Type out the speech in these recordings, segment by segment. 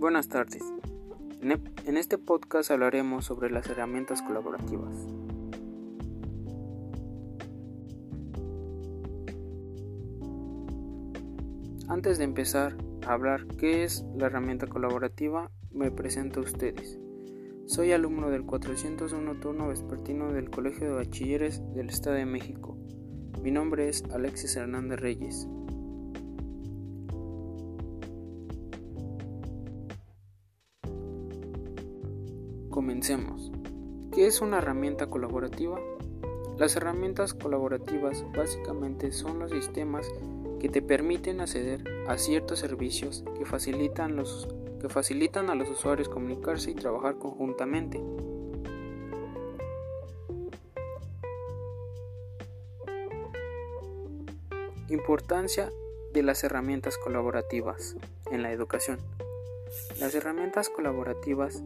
Buenas tardes. En este podcast hablaremos sobre las herramientas colaborativas. Antes de empezar a hablar qué es la herramienta colaborativa, me presento a ustedes. Soy alumno del 401 turno vespertino del Colegio de Bachilleres del Estado de México. Mi nombre es Alexis Hernández Reyes. Comencemos. ¿Qué es una herramienta colaborativa? Las herramientas colaborativas básicamente son los sistemas que te permiten acceder a ciertos servicios que facilitan, los, que facilitan a los usuarios comunicarse y trabajar conjuntamente. Importancia de las herramientas colaborativas en la educación. Las herramientas colaborativas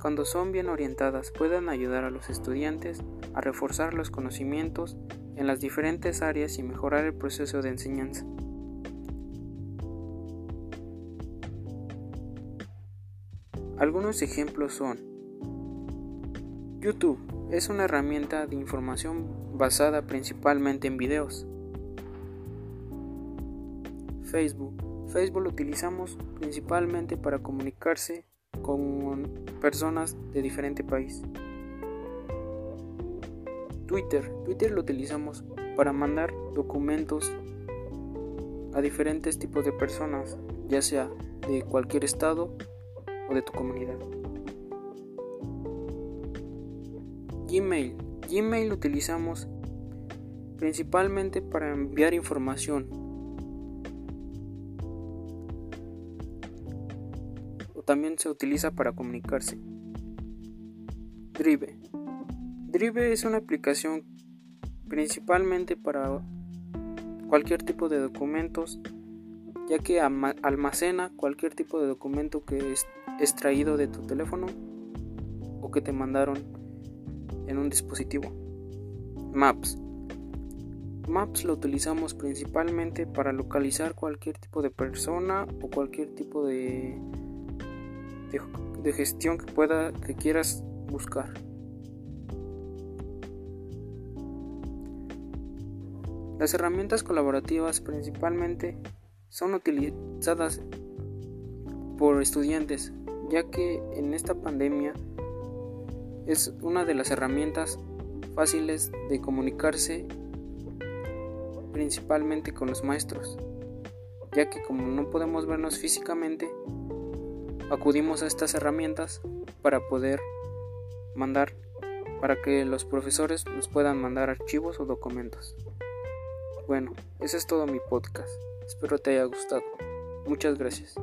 cuando son bien orientadas, pueden ayudar a los estudiantes a reforzar los conocimientos en las diferentes áreas y mejorar el proceso de enseñanza. Algunos ejemplos son YouTube es una herramienta de información basada principalmente en videos. Facebook. Facebook lo utilizamos principalmente para comunicarse con personas de diferente país. Twitter. Twitter lo utilizamos para mandar documentos a diferentes tipos de personas, ya sea de cualquier estado o de tu comunidad. Gmail. Gmail lo utilizamos principalmente para enviar información también se utiliza para comunicarse. Drive. Drive es una aplicación principalmente para cualquier tipo de documentos, ya que almacena cualquier tipo de documento que es extraído de tu teléfono o que te mandaron en un dispositivo. Maps. Maps lo utilizamos principalmente para localizar cualquier tipo de persona o cualquier tipo de de, gestión que pueda que quieras buscar. Las herramientas colaborativas principalmente son utilizadas por estudiantes, ya que en esta pandemia es una de las herramientas fáciles de comunicarse principalmente con los maestros, ya que como no podemos vernos físicamente, acudimos a estas herramientas para poder mandar, para que los profesores nos puedan mandar archivos o documentos. Bueno, ese es todo mi podcast. Espero te haya gustado. Muchas gracias.